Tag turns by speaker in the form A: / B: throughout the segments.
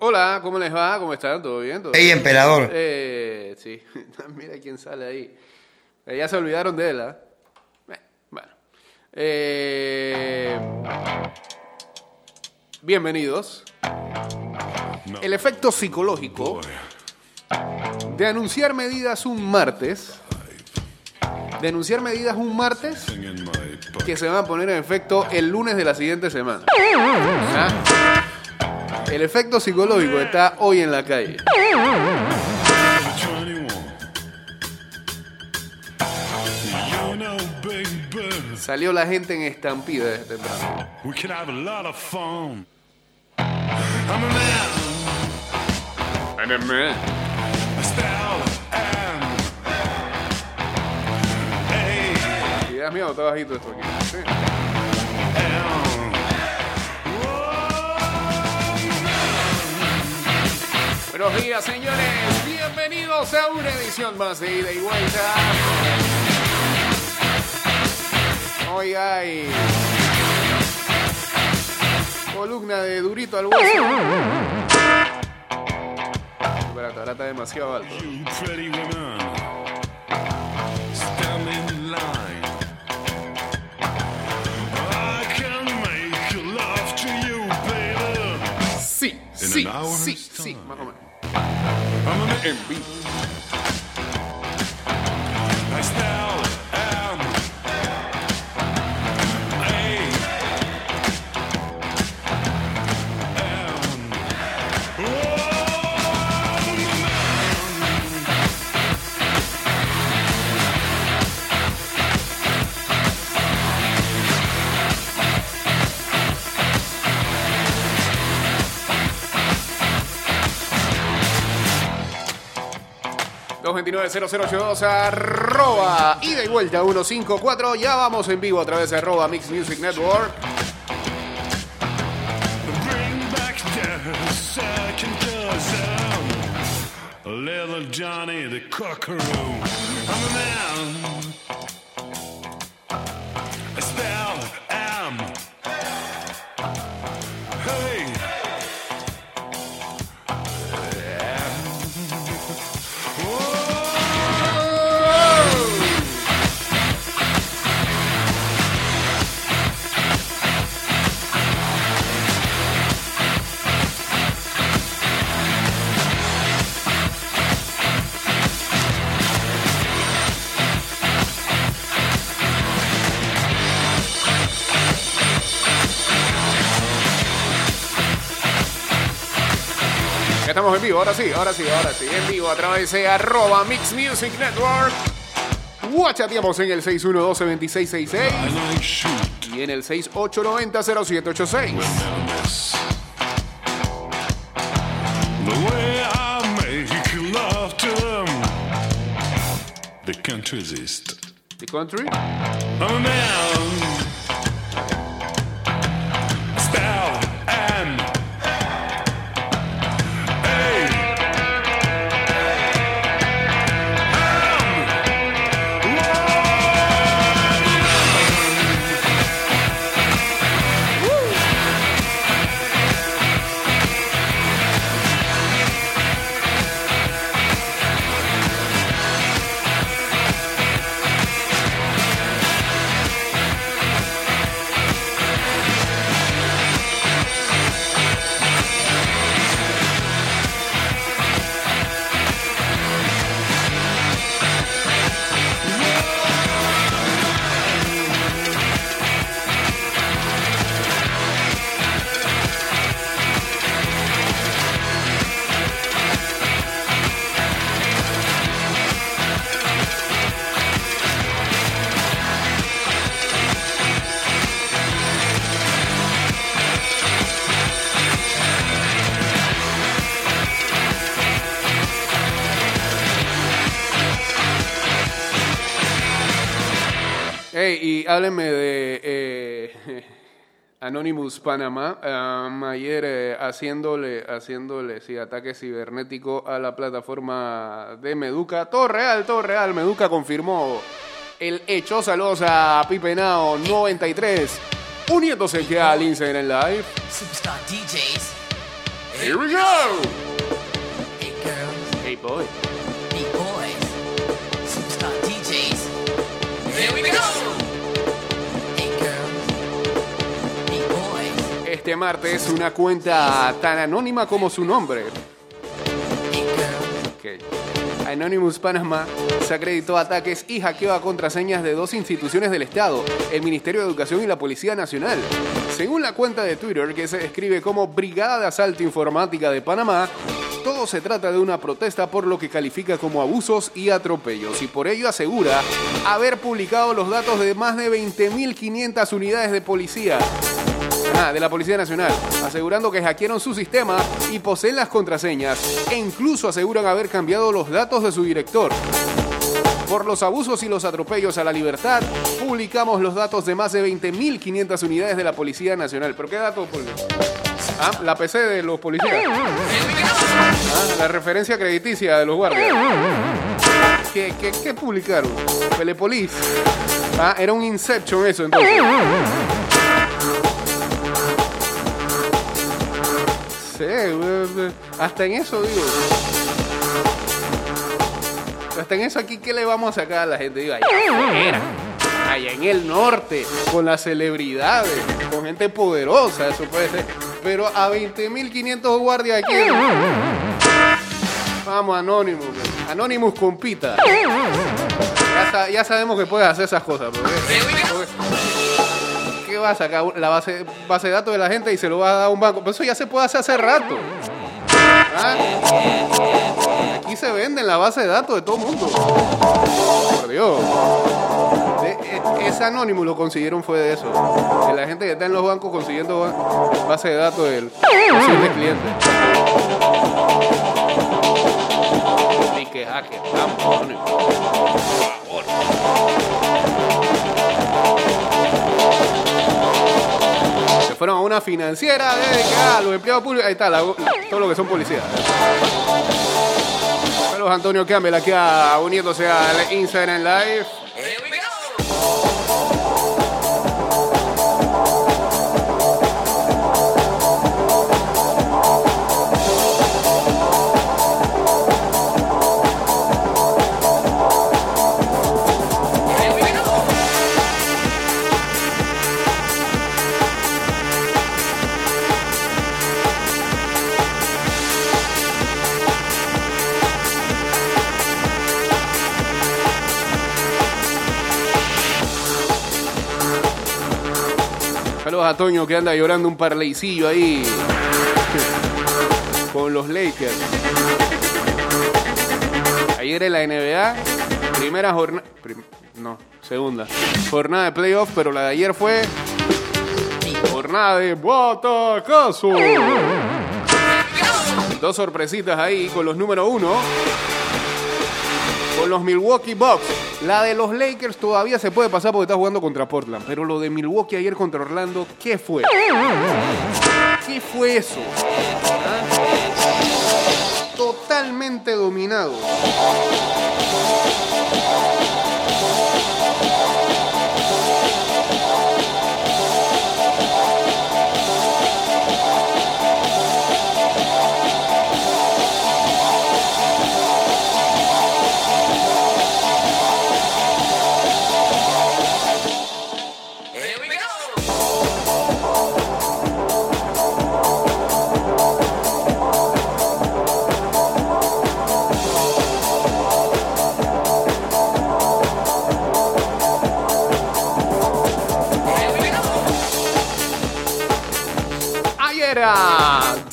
A: Hola, ¿cómo les va? ¿Cómo están? ¿Todo bien? ¿Todo
B: Ey, emperador.
A: Eh, sí, mira quién sale ahí. Eh, ya se olvidaron de él, ¿ah? Eh, bueno. Eh, bienvenidos. El efecto psicológico de anunciar medidas un martes. De anunciar medidas un martes que se van a poner en efecto el lunes de la siguiente semana. ¿Ah? El efecto psicológico está hoy en la calle. Salió la gente en estampida desde temprano.
C: We can have a lot of fun. I'm a man, a style, and hey,
A: Ideas mías, está bajito esto aquí. Sí. Buenos días, señores. Bienvenidos a una edición más de Ida y Vuelta. Hoy hay columna de Durito al hueso. Espérate, ahora está demasiado alto. Sí, sí, sí, sí, más o menos.
C: I'm a man,
A: En 229-0082 arroba ida y vuelta 154 ya vamos en vivo a través de arroba Mix Music Network
C: little Johnny the cockaroo. I'm a man.
A: Vivo, ahora sí, ahora sí, ahora sí, en vivo a través de arroba Mix Music Network. Chateamos en el 6112-2666
C: I like shoot
A: y en el 6890-0786.
C: miss. The way Hey,
A: y háblenme de eh, Anonymous Panamá. Am, ayer eh, haciéndole, haciéndole sí, ataque cibernético a la plataforma de Meduca. Todo real, todo real. Meduca confirmó el hecho. Saludos a Pipenao 93. Uniéndose ya al Instagram Live.
D: Superstar DJs.
A: Here we go.
B: Hey girls,
A: Hey boy.
B: hey boys, superstar DJs. Here we go.
A: Este martes una cuenta tan anónima como su nombre. Anonymous Panama se acreditó ataques y hackeo a contraseñas de dos instituciones del Estado, el Ministerio de Educación y la Policía Nacional. Según la cuenta de Twitter, que se describe como Brigada de Asalto Informática de Panamá, todo se trata de una protesta por lo que califica como abusos y atropellos y por ello asegura haber publicado los datos de más de 20.500 unidades de policía Ah, de la Policía Nacional, asegurando que hackearon su sistema y poseen las contraseñas e incluso aseguran haber cambiado los datos de su director. Por los abusos y los atropellos a la libertad, publicamos los datos de más de 20.500 unidades de la Policía Nacional. ¿Pero qué datos? Ah, la PC de los policías. Ah, la referencia crediticia de los guardias. ¿Qué, qué, publicaron? Telepolis. Ah, era un Inception eso entonces. Hasta en eso digo. Hasta en eso aquí, ¿qué le vamos a sacar a la gente? Digo, allá en el norte, con las celebridades, con gente poderosa, eso puede ser. Pero a 20.500 guardias aquí. Vamos, Anonymous. Anonymous compita. Ya, sa- ya sabemos que puedes hacer esas cosas. porque- porque- ¿Qué va a sacar la base, base de datos de la gente y se lo va a dar a un banco? Pero eso ya se puede hacer hace rato. ¿Ah? Aquí se venden la base de datos de todo el mundo. Por Dios. E- ese anónimo lo consiguieron fue de eso. De la gente que está en los bancos consiguiendo ba- base de datos del posible cliente. Hacker, anónimo. Por favor. Fueron a una financiera de que ah, los empleados públicos. Ahí está, la- todo lo que son policías. Carlos Antonio Campbell aquí a- uniéndose al Instagram Live. A Toño que anda llorando un parleycillo ahí con los Lakers. Ayer en la NBA, primera jornada. No, segunda. Jornada de playoff, pero la de ayer fue jornada de batacazo. Dos sorpresitas ahí con los número uno. Con los Milwaukee Bucks. La de los Lakers todavía se puede pasar porque está jugando contra Portland. Pero lo de Milwaukee ayer contra Orlando, ¿qué fue? ¿Qué fue eso? Totalmente dominado.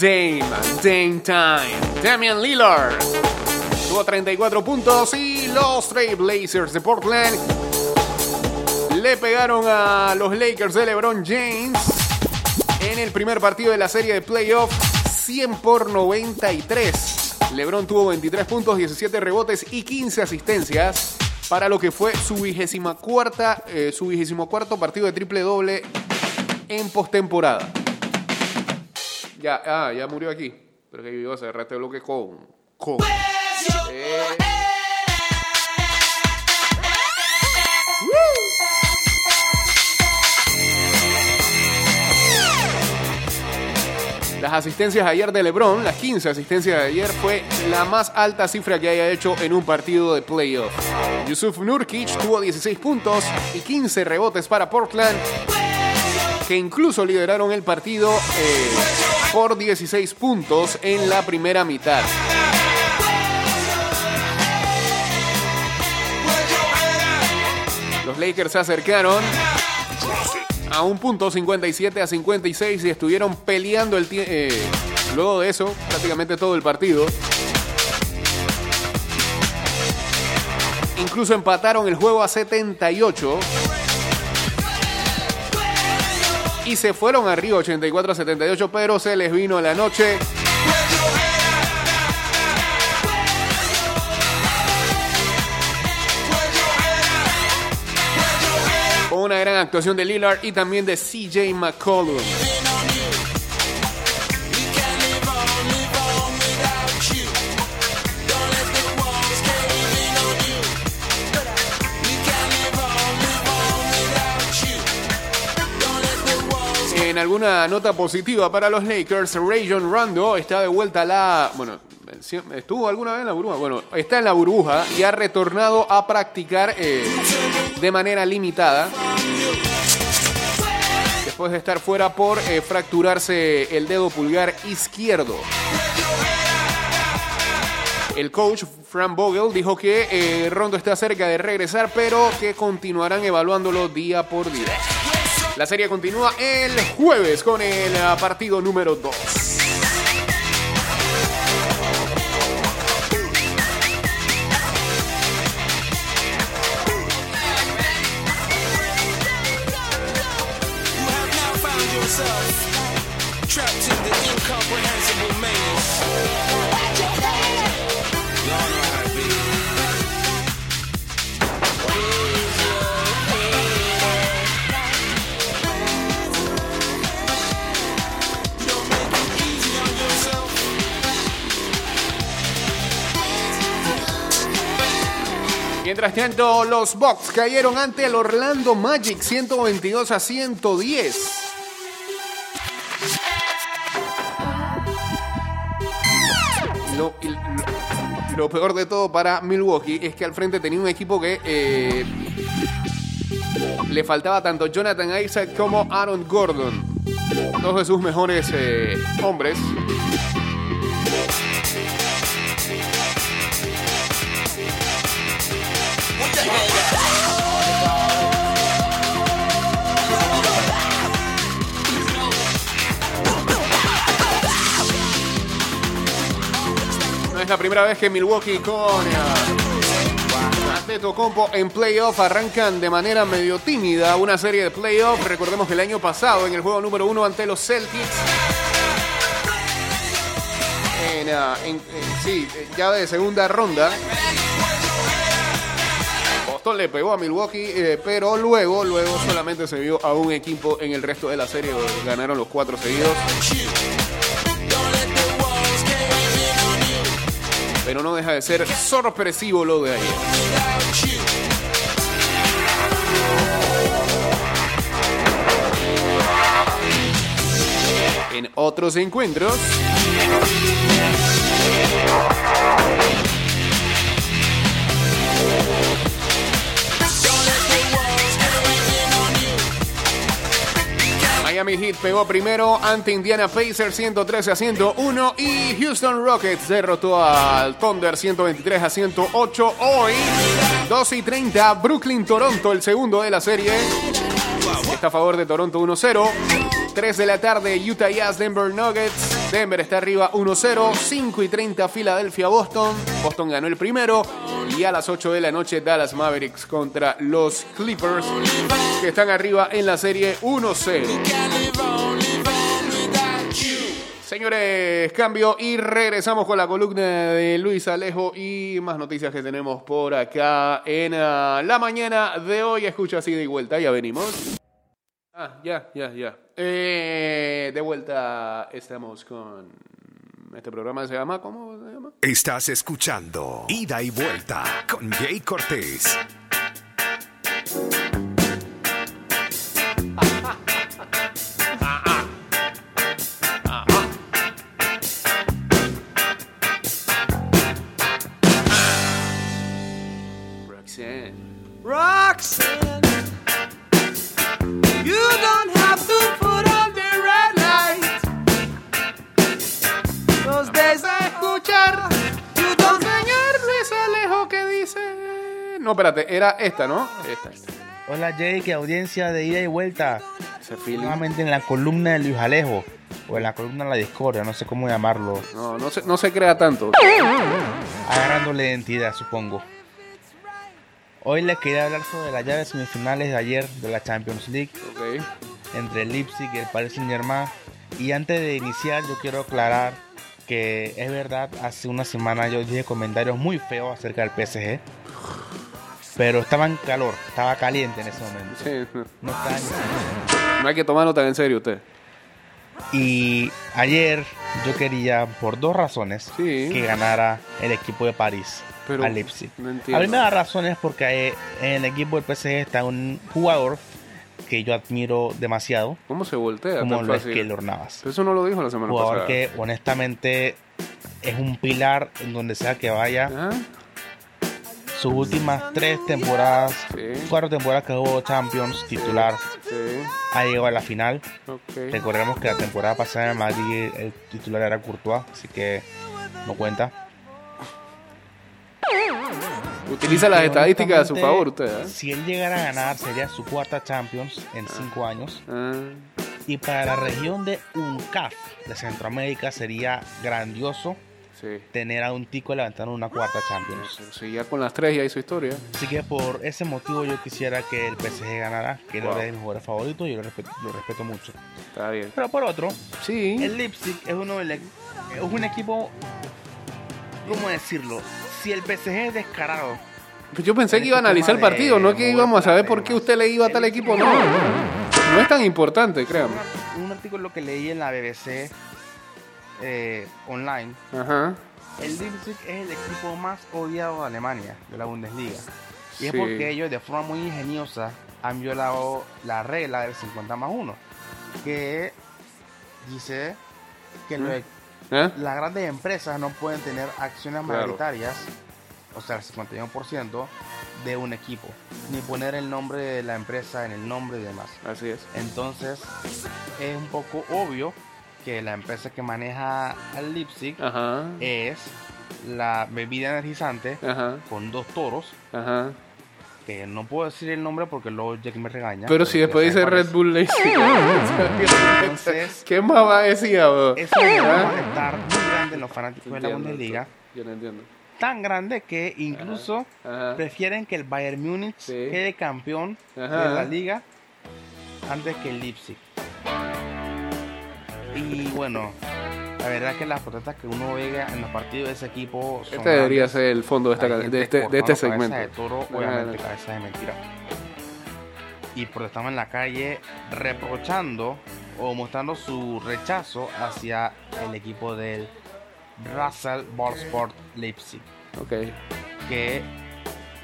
A: Dame, Dame Time, Damian Lillard. Tuvo 34 puntos y los Trail Blazers de Portland le pegaron a los Lakers de LeBron James en el primer partido de la serie de playoff 100 por 93. LeBron tuvo 23 puntos, 17 rebotes y 15 asistencias para lo que fue su vigésima cuarta, eh, su vigésimo cuarto partido de triple doble en postemporada. Ya, ah, ya murió aquí. Pero que yo iba a cerrar este bloque con. con. Eh. Las asistencias ayer de LeBron, las 15 asistencias de ayer, fue la más alta cifra que haya hecho en un partido de playoff. Yusuf Nurkic tuvo 16 puntos y 15 rebotes para Portland, que incluso lideraron el partido eh, por 16 puntos en la primera mitad. Los Lakers se acercaron a un punto 57 a 56 y estuvieron peleando el eh, luego de eso prácticamente todo el partido. Incluso empataron el juego a 78 y se fueron arriba 84 a 78, pero se les vino la noche. Con una gran actuación de Lillard y también de CJ McCollum. En alguna nota positiva para los Lakers, Rayon Rondo está de vuelta a la. Bueno, ¿estuvo alguna vez en la burbuja? Bueno, está en la burbuja y ha retornado a practicar eh, de manera limitada. Después de estar fuera por eh, fracturarse el dedo pulgar izquierdo. El coach Frank Vogel dijo que eh, Rondo está cerca de regresar, pero que continuarán evaluándolo día por día. La serie continúa el jueves con el ah, partido número 2. Mientras tanto, los Bucks cayeron ante el Orlando Magic 122 a 110. Lo, peor de todo para Milwaukee es que al frente tenía un equipo que eh, le faltaba tanto Jonathan Isaac como Aaron Gordon. Dos de sus mejores eh, hombres. Es la primera vez que Milwaukee con eh, Compo en playoff arrancan de manera medio tímida una serie de playoff. Recordemos que el año pasado en el juego número uno ante los Celtics. En, ah, en- en- sí, eh, ya de segunda ronda. Boston le pegó a Milwaukee, eh, pero luego, luego solamente se vio a un equipo en el resto de la serie. Ganaron los cuatro seguidos. Pero no deja de ser sorpresivo lo de ayer. En otros encuentros. Miami Heat pegó primero ante Indiana Pacers 113 a 101 y Houston Rockets derrotó al Thunder 123 a 108. Hoy, 2 y 30, Brooklyn Toronto, el segundo de la serie. Está a favor de Toronto 1-0. 3 de la tarde, Utah Jazz, Denver Nuggets. Denver está arriba 1-0. 5 y 30, Filadelfia, Boston. Boston ganó el primero. Y a las 8 de la noche, Dallas Mavericks contra los Clippers, que están arriba en la serie 1-0. Señores, cambio y regresamos con la columna de Luis Alejo y más noticias que tenemos por acá en ah, la mañana de hoy. Escucha así de vuelta, ya venimos. Ah, ya, ya, ya. Eh, de vuelta estamos con este programa se llama ¿cómo se llama?
E: Estás escuchando Ida y Vuelta con Jay Cortés.
A: Espérate, era esta, ¿no? Esta. esta.
F: Hola Jake, audiencia de ida y vuelta. Nuevamente en la columna de Luis Alejo. O en la columna de la discordia, no sé cómo llamarlo.
A: No, no se, no se crea tanto.
F: Agarrándole identidad, supongo. Hoy les quería hablar sobre las llaves semifinales de ayer de la Champions League
A: Ok.
F: entre el Leipzig y el Paris Saint Germain. Y antes de iniciar, yo quiero aclarar que es verdad, hace una semana yo dije comentarios muy feos acerca del PSG. Pero estaba en calor, estaba caliente en ese momento.
A: Sí, no.
F: Estaba ni-
A: No hay que tomarlo tan en serio usted.
F: Y ayer yo quería, por dos razones,
A: Sí.
F: que ganara el equipo de París
A: Pero
F: al Leipzig.
A: no
F: La
A: entiendo.
F: primera razón es porque eh, en el equipo del PSG está un jugador que yo admiro demasiado,
A: ¿Cómo se voltea
F: como lo es? Keylor Navas.
A: Pero Eso no lo dijo la semana
F: jugador
A: pasada.
F: que honestamente es un pilar en donde sea que vaya.
A: ¿Ah?
F: Sus últimas tres temporadas,
A: Sí.
F: cuatro temporadas que jugó Champions titular,
A: Sí.
F: ha llegado a la final. Recordemos que la temporada pasada en Madrid el titular era Courtois, así que no cuenta.
A: Utiliza las estadísticas a su favor usted. ¿eh?
F: Si él llegara a ganar, sería su cuarta Champions en cinco años.
A: Ah,
F: Y para la región de UNCAF de Centroamérica sería grandioso
A: sí.
F: tener a un tico levantando una cuarta Champions.
A: Si ya con las tres ya hizo historia.
F: Así que por ese motivo yo quisiera que el PSG ganara, que
A: Wow.
F: es de mis jugadores favoritos y yo lo respeto, lo respeto mucho.
A: Está bien.
F: Pero por otro,
A: Sí.
F: el Leipzig es uno del- es un equipo, ¿cómo decirlo? Si el PSG es descarado,
A: Pues Yo pensé que iba a analizar el
F: de
A: partido, no que íbamos a saber por qué usted le iba a tal equipo. No, no es tan importante, créame.
F: un artículo que leí en la BBC eh, online,
A: Ajá.
F: el Leipzig es el equipo más odiado de Alemania, de la Bundesliga. Y es porque ellos de forma muy ingeniosa han violado la regla del 50 más 1, que dice que lo-
A: ¿Eh?
F: las grandes empresas no pueden tener acciones
A: Claro.
F: mayoritarias, o sea, el 51% de un equipo, ni poner el nombre de la empresa en el nombre y demás.
A: Así es.
F: Entonces, es un poco obvio que la empresa que maneja al Leipzig
A: Ajá.
F: es la bebida energizante
A: Ajá.
F: con dos toros,
A: Ajá.
F: que no puedo decir el nombre porque luego Jack me regaña.
A: Pero si después dice Red Bull Lazy.
F: Entonces-
A: ¿Qué más va a decir, bro?
F: Eso va a estar muy grande en los fanáticos de la Bundesliga.
A: Yo no entiendo.
F: Tan grande que incluso
A: Ajá.
F: prefieren que el Bayern Múnich
A: Sí.
F: quede campeón
A: Ajá.
F: de la liga antes que el Leipzig. Y bueno, la verdad es que las protestas que uno ve en los partidos de ese equipo son
A: Este debería
F: grandes.
A: ser el fondo de, esta,
F: gente
A: de este, de este segmento.
F: de toro, obviamente
A: no.
F: cabeza de mentira. Y protestamos en la calle reprochando o mostrando su rechazo hacia el equipo del Russell Ballsport Leipzig,
A: Ok.
F: que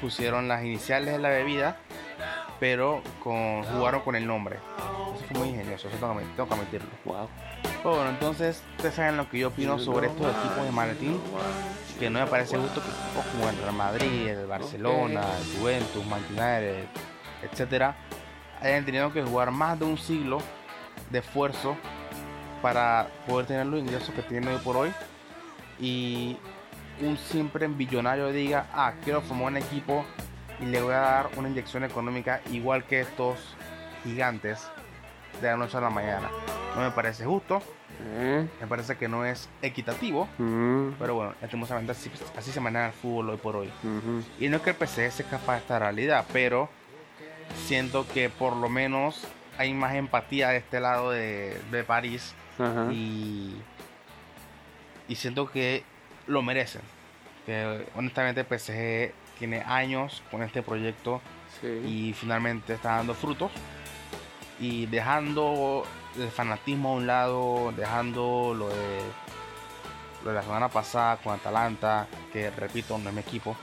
F: pusieron las iniciales de la bebida, pero con, jugaron con el nombre. Eso fue muy ingenioso, eso tengo que, tengo que admitirlo.
A: Wow.
F: Bueno, entonces, ustedes saben lo que yo opino sobre estos equipos de maletín que no me parece justo que equipos como el Real Madrid, el Barcelona, el Juventus, Manchester etcétera, hayan tenido que jugar más de un siglo de esfuerzo para poder tener los ingresos que tienen hoy por hoy y un siempre billonario diga, ah, quiero formar un equipo y le voy a dar una inyección económica igual que estos gigantes de la noche a la mañana. No me parece justo,
A: Eh.
F: me parece que no es equitativo,
A: Mm,
F: pero bueno, lastimosamente así, así se maneja el fútbol hoy por hoy. Y no es que el PSG sea capaz de esta realidad, pero siento que por lo menos hay más empatía de este lado de, de París
A: Ajá.
F: y, y siento que lo merecen. Que honestamente el PSG tiene años con este proyecto
A: Sí.
F: y finalmente está dando frutos y dejando el fanatismo a un lado, dejando lo de, lo de la semana pasada con Atalanta, que repito, no es mi equipo.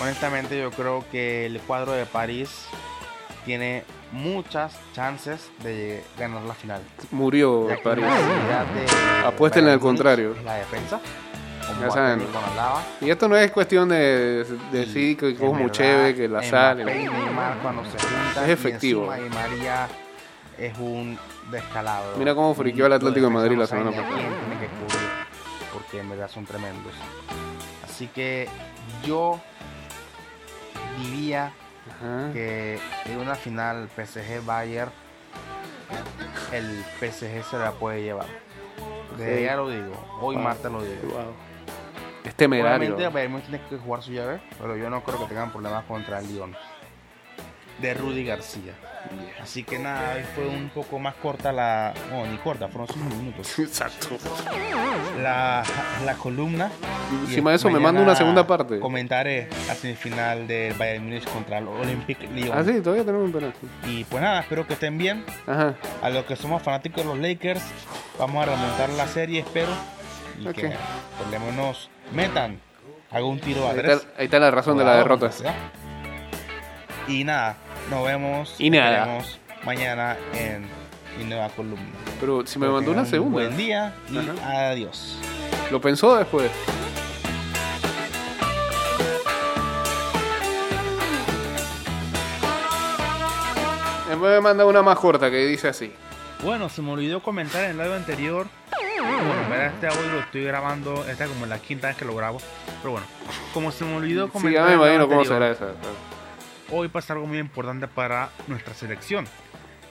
F: Honestamente yo creo que el cuadro de París tiene muchas chances de ganar la final.
A: Murió París.
F: Bayern
A: al contrario.
F: La defensa.
A: Ya saben. Y esto no es cuestión de decir que
F: En
A: como
F: verdad,
A: chévere, que la sal. Es efectivo.
F: Y María es un descalabro.
A: Mira cómo friqueó al Atlético de Madrid la semana pasada.
F: tiene que cubrir, porque en verdad son tremendos. Así que yo diría
A: Ajá.
F: que en una final PSG Bayern el PSG se la puede llevar. Desde
A: Ok.
F: ya lo digo, hoy
A: Wow.
F: martes lo digo.
A: Wow. Es temerario.
F: Obviamente Bayern tiene que jugar su llave, pero yo no creo que tengan problemas contra el Lyon. De Rudy García. Así que nada, hoy fue un poco más corta la. No, ni corta, fueron 5 minutos.
A: Exacto.
F: La, la columna. y
A: Encima de eso me manda una segunda parte.
F: Comentaré la semifinal del Bayern Múnich contra el Olympique Lyon.
A: Ah, sí, todavía tenemos un penal.
F: Y pues nada, espero que estén bien.
A: Ajá.
F: A los que somos fanáticos de los Lakers, vamos a remontar la serie, espero. Y
A: Ok.
F: que metan algún tiro a
A: Ahí
F: tres.
A: está, ahí está la razón de la derrota.
F: Y nada, nos vemos.
A: Y nada.
F: mañana en mi nueva columna.
A: Pero si me mandó una segunda.
F: Un buen día y
A: Ajá.
F: adiós.
A: Lo pensó después. Después me manda una más corta que dice así.
F: Bueno, se me olvidó comentar en el live anterior. Bueno, este audio lo estoy grabando, esta es como la quinta vez que lo grabo. Pero bueno, como se me olvidó
A: Sí,
F: comentar.
A: ya me
F: en el live
A: imagino cómo
F: anterior,
A: será esa.
F: Hoy pasa algo muy importante para nuestra selección.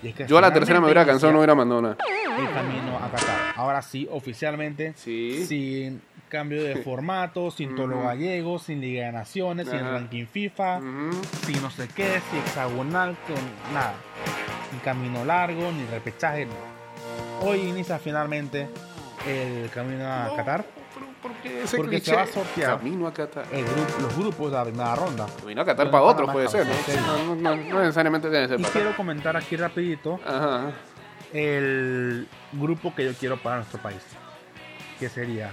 F: Y es que
A: Yo a la tercera me hubiera cansado, no hubiera mandado nada.
F: El camino a Qatar. Ahora sí, oficialmente,
A: Sí.
F: sin cambio de formato, sin tolo gallego, sin Liga de Naciones, sin
A: Ajá.
F: ranking FIFA, sin no sé qué, sin hexagonal, con nada. Ni camino largo, ni repechaje. Hoy inicia finalmente el camino a Qatar.
A: Pero, ¿por qué ese
F: Porque
A: cliché?
F: se va a sortear.
A: Camino a Qatar.
F: El grupo, los grupos de la primera ronda.
A: Camino a Qatar para otros puede ser, ¿no? No, no, no, no necesariamente tiene que ser
F: Y
A: para
F: quiero comentar aquí rapidito
A: Ajá.
F: el grupo que yo quiero para nuestro país. Que sería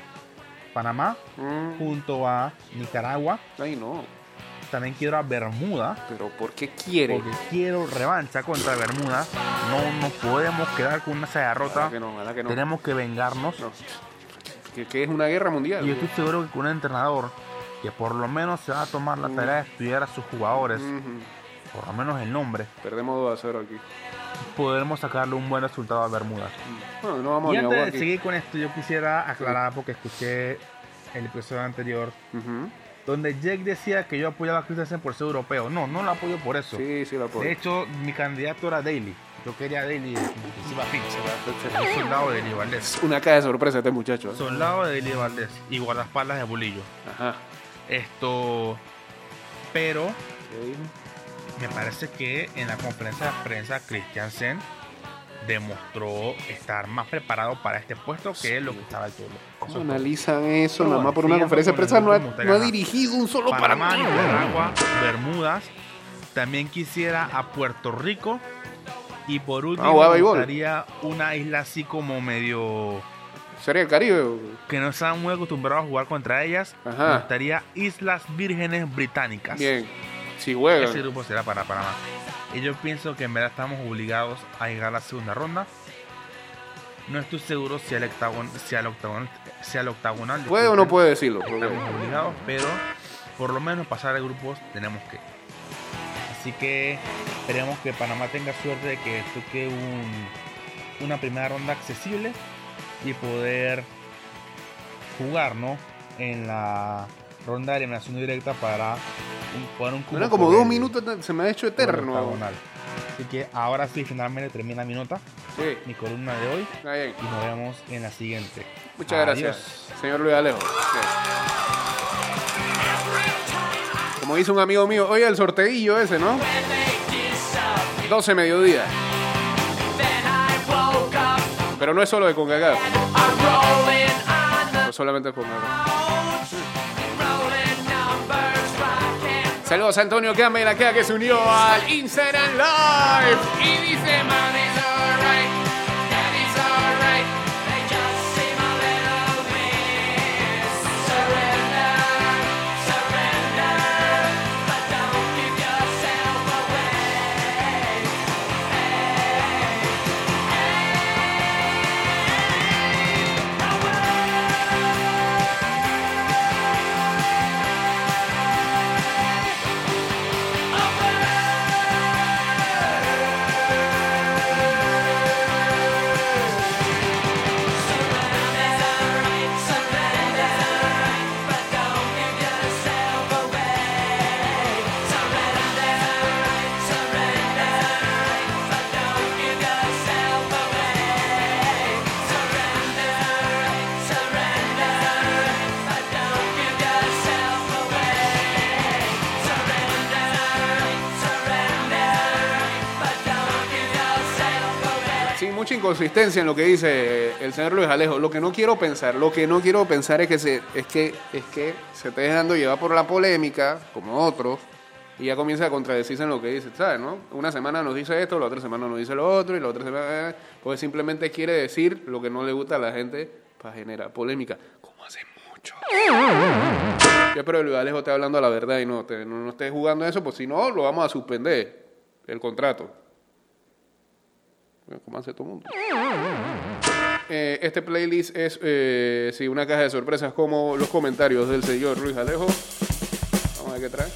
F: Panamá
A: Mm,
F: junto a Nicaragua.
A: Ay, no.
F: También quiero a Bermuda.
A: Pero ¿por qué quiere?
F: Porque quiero revancha contra Bermuda. No nos podemos quedar con una derrota.
A: Que no, ojalá que no.
F: Tenemos que vengarnos.
A: No. Que, que es una guerra mundial.
F: Y yo estoy seguro que con un entrenador que por lo menos se va a tomar la tarea de estudiar a sus jugadores,
A: Ujú.
F: por lo menos el nombre,
A: Perdemos 2 a 0 aquí.
F: podremos sacarle un buen resultado a Bermuda.
A: Bueno, no vamos
F: Y
A: a
F: antes de
A: aquí.
F: seguir con esto, yo quisiera aclarar porque escuché el episodio anterior
A: Ujú.
F: Donde Jake decía que yo apoyaba a Christensen por ser europeo. No, no lo apoyo por eso.
A: Sí, sí, la puedo.
F: De hecho, mi candidato era Daly. Yo quería a Daly encima Finch. Un soldado de Daly Valdés.
A: Una caja de sorpresa este muchacho. ¿eh?
F: Soldado de Daly Valdés y guardaespaldas de Bolillo.
A: Ajá.
F: Esto. Pero me parece que en la conferencia de prensa Christiansen demostró estar más preparado para este puesto que lo que estaba el Tolo.
A: ¿Cómo analizan eso? Nada más por una conferencia de prensa no ha, no dirigido un solo
F: Panamá,
A: partido.
F: Nicaragua, Bermudas. También quisiera a Puerto Rico. Y por último,
A: jugar
F: me gustaría una isla así como medio.
A: Sería el Caribe.
F: que no están muy acostumbrados a jugar contra ellas.
A: Ajá.
F: Me gustaría Islas Vírgenes Británicas.
A: Bien. Si
F: Ese
A: juegan.
F: grupo será para Panamá. Y yo pienso que en verdad estamos obligados a llegar a la segunda ronda. No estoy seguro si al octagon, si al octagon, si al octagonal.
A: ¿Puede o no puede decirlo?
F: Estamos obligados, pero por lo menos pasar de grupos tenemos que. Así que esperemos que Panamá tenga suerte de que toque un, una primera ronda accesible y poder jugar, ¿no? En la ronda de eliminación directa para un, poner un cupo
A: Eran como dos
F: el-
A: minutos, se me ha hecho eterno.
F: Así que ahora sí, finalmente termina mi nota,
A: Sí,
F: mi columna de hoy
A: está bien.
F: y nos vemos en la siguiente.
A: Muchas
F: Adiós.
A: gracias, señor Luis Alejo. Sí. Como dice un amigo mío, oye, el sorteillo ese, ¿no? 12 mediodía. Pero no es solo de CONCACAF, no solamente es CONCACAF. Saludos a Antonio queda que se unió al Instagram Live. Consistencia en lo que dice eh, el señor Luis Alejo. Lo que no quiero pensar, lo que no quiero pensar es que se, es que, es que se esté dejando llevar por la polémica, como otros, y ya comienza a contradecirse en lo que dice, ¿sabes? No? Una semana nos dice esto, la otra semana nos dice lo otro, y la otra semana, eh, pues simplemente quiere decir lo que no le gusta a la gente para generar polémica, como hace mucho. Yo espero que Luis Alejo esté hablando la verdad y no, te- no esté jugando eso, pues si no, lo vamos a suspender el contrato. Hace todo mundo. Eh, este playlist es eh, sí, una caja de sorpresas como los comentarios del señor Luis Alejo. Vamos a ver qué trae.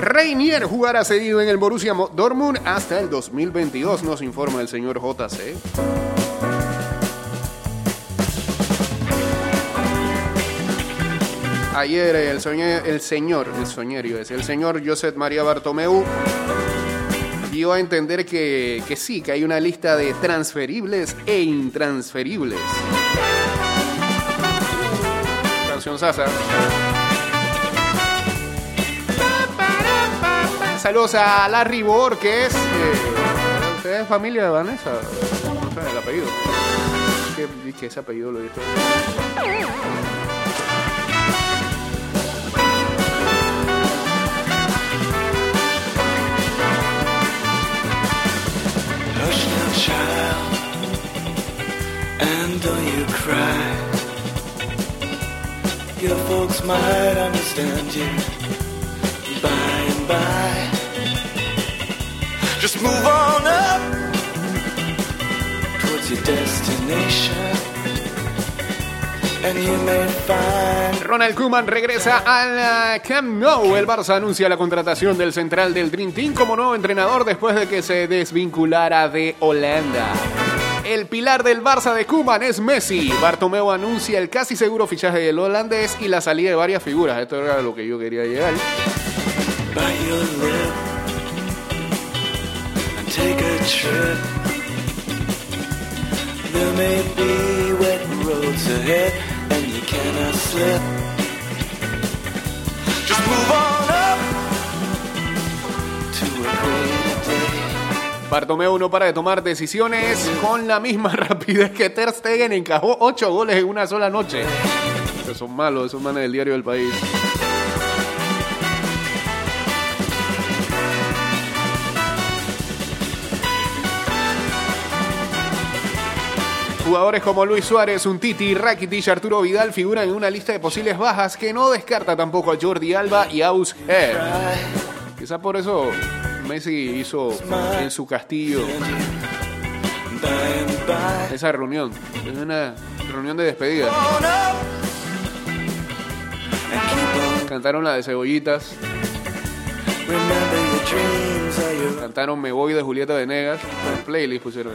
A: Reinier jugará seguido en el Borussia Dortmund hasta el 2022, nos informa el señor JC. Ayer el, el señor, el soñerio es, el señor Josep María Bartomeu dio a entender que, que sí, que hay una lista de transferibles e intransferibles. Canción Sasa. Saludos a Larry Borges. Eh, ¿Usted es familia de Vanessa? No sé el apellido. Que ese apellido lo.
D: Child, and don't you cry. Your folks might understand you by and by. Just move on up towards your destination, and you may find.
A: Ronald Koeman regresa al uh, Camp Nou. El Barça anuncia la contratación del central del Dream Team como nuevo entrenador después de que se desvinculara de Holanda. El pilar del Barça de Koeman es Messi. Bartomeu anuncia el casi seguro fichaje del holandés y la salida de varias figuras. Esto era lo que yo quería llegar. Bartomeu no para de tomar decisiones con la misma rapidez que Ter Stegen encajó 8 goles en una sola noche. Que son malos, esos manes del diario del país. Jugadores como Luis Suárez, Untiti, Rakitic Arturo Vidal figuran en una lista de posibles bajas que no descarta tampoco a Jordi Alba y Aus Her. Quizá por eso Messi hizo en su castillo esa reunión. Es una reunión de despedida. Cantaron la de cebollitas, cantaron Me Voy de Julieta Venegas. En playlist pusieron.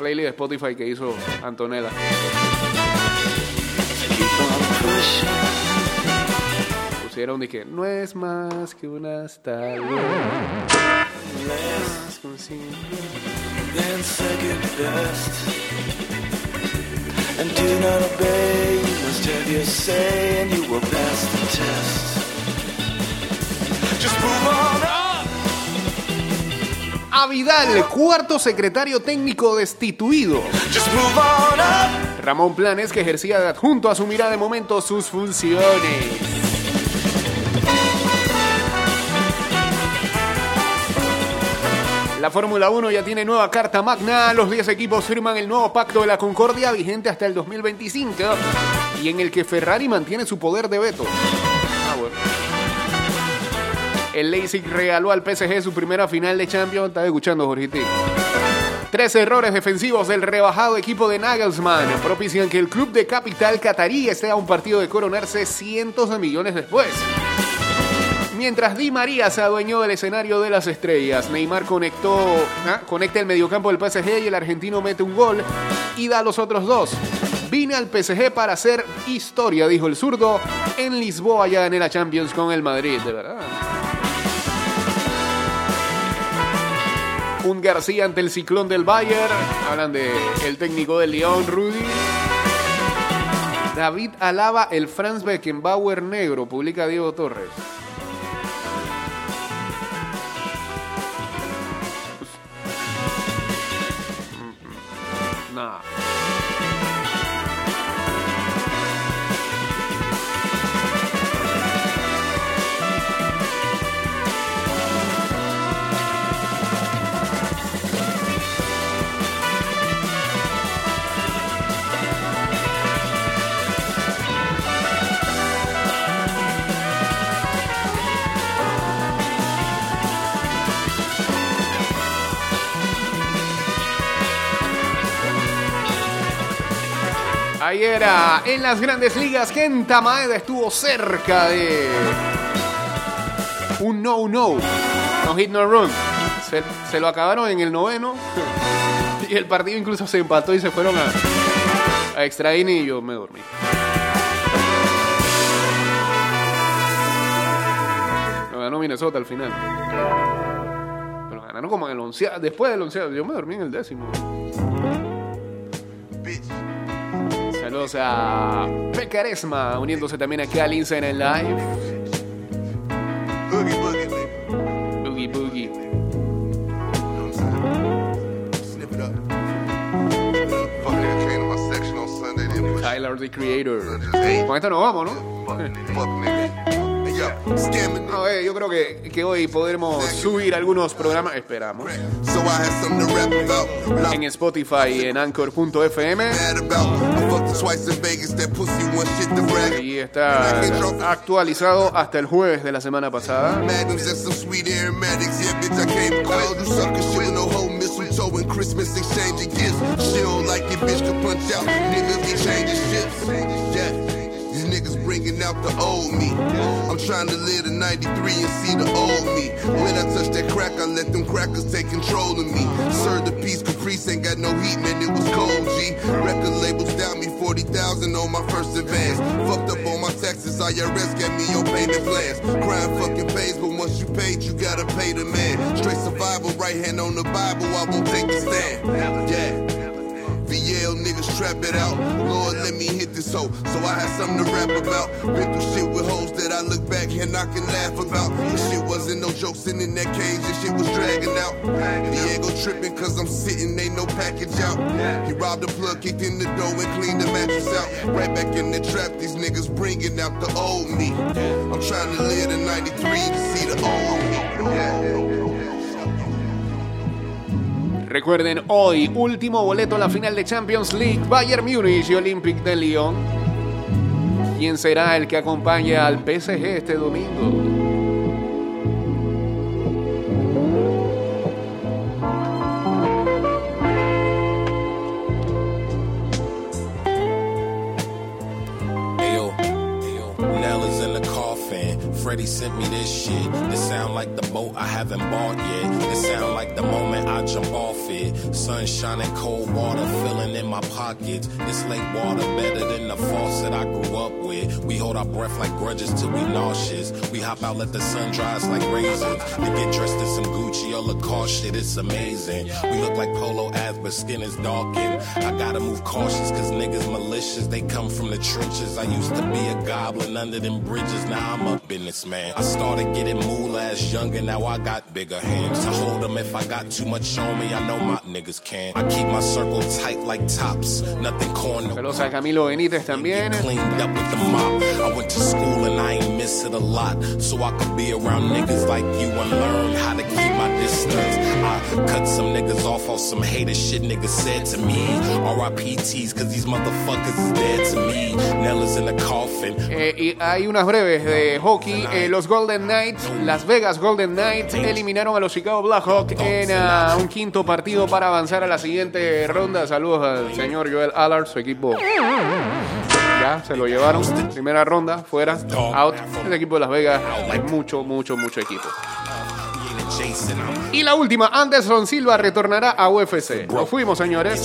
A: Playlist de Spotify que hizo Antonella. Pusieron que no es más que una
D: second best. And do not obey, you must have your say, and you will pass the test. Just move on up.
A: A Vidal, cuarto secretario técnico destituido. Ramón Planes, que ejercía de adjunto, asumirá de momento sus funciones. La Fórmula 1 ya tiene nueva carta magna. Los 10 equipos firman el nuevo pacto de la Concordia vigente hasta el 2025 y en el que Ferrari mantiene su poder de veto. Ah, bueno. El Leipzig regaló al PSG su primera final de Champions. Estaba escuchando, Jorgito. Tres errores defensivos del rebajado equipo de Nagelsmann propician que el club de capital catarí esté a un partido de coronarse cientos de millones después. Mientras Di María se adueñó del escenario de las estrellas, Neymar conectó, ah, conecta el mediocampo del PSG y el argentino mete un gol y da los otros dos. Vine al PSG para hacer historia, dijo el zurdo. En Lisboa ya gané la Champions con el Madrid, de verdad. Un García ante el ciclón del Bayern. Hablan de el técnico del Lyon, Rudy. David alaba el Franz Beckenbauer negro, publica Diego Torres. En las grandes ligas, Kenta Maeda estuvo cerca de un no-no. No hit, no run. Se, lo acabaron en el noveno. Y el partido incluso se empató y se fueron a, a y yo me dormí. Lo ganó Minnesota al final. Pero ganaron como en el onceavo. Después del onceavo. Yo me dormí en el décimo. Saludos a Pecaresma uniéndose también aquí al Instagram Live.
G: Boogie boogie.
A: Boogie Boogie. Tyler the Creator. Con esto nos vamos, ¿no? No, eh, yo creo que, que hoy podremos subir algunos programas, esperamos, en Spotify y en Anchor.fm. Y está actualizado hasta el jueves de la semana pasada.
G: Christmas exchanging gifts. She like it, bitch, could punch out. Niggas shit. Out the old me. I'm trying to live the 93 and see the old me. When I touch that crack, I let them crackers take control of me. Serve the peace, Caprice ain't got no heat, man, it was cold, G. Record labels down me 40,000 on my first advance. Fucked up on my taxes, IRS got me your payment plans. Crime fucking pays, but once you paid, you gotta pay the man. Straight survival, right hand on the Bible, I won't take the stand. Yeah. VL niggas trap it out. Lord, hoe. So I had something to rap about. Been through shit with hoes that I look back and I can laugh about. This shit wasn't no joke sitting in that cage. This shit was dragging out. Diego tripping cause I'm sitting, ain't no package out. He robbed the plug, kicked in the door and cleaned the mattress out. Right back in the trap, these niggas bringing out the old me. I'm trying to live the 93 to see the old me.
A: Recuerden, hoy, último boleto a la final de Champions League, Bayern Múnich y Olympique de Lyon. ¿Quién será el que acompañe al PSG este domingo?
H: Freddie sent me this shit. This sound like the boat I haven't bought yet. This sound like the moment I jump off it. Sunshine and cold water filling in my pockets. This lake water better than the faucet I grew up with. We hold our breath like grudges till we nauseous. We hop out, let the sun dry us like raisins. To get dressed in some Gucci or Lacoste shit, it's amazing. We look like polo ads, but skin is darkened. I gotta move cautious, cause niggas malicious. They come from the trenches. I used to be a goblin under them bridges. Now I'm a businessman. I started getting moolah younger, now I got bigger hands. To hold them if I got too much on me, I know my niggas can. I keep my circle tight like tops. Nothing corner.
A: Saludos a Camilo Benítez también.
H: Cleaned up with the mop. I went to school and I ain't miss it a lot. So I could be around niggas like you and learn how to keep my distance.
A: Y hay unas breves de hockey. Eh, los Golden Knights, Las Vegas Golden Knights, eliminaron a los Chicago Blackhawks en ah, un quinto partido para avanzar a la siguiente ronda. Saludos al señor Joel Allard, su equipo. Ya se lo llevaron. Primera ronda, fuera, out. El equipo de Las Vegas, hay mucho, mucho, mucho equipo. Y la última, Anderson Silva retornará a UFC. Nos fuimos, señores.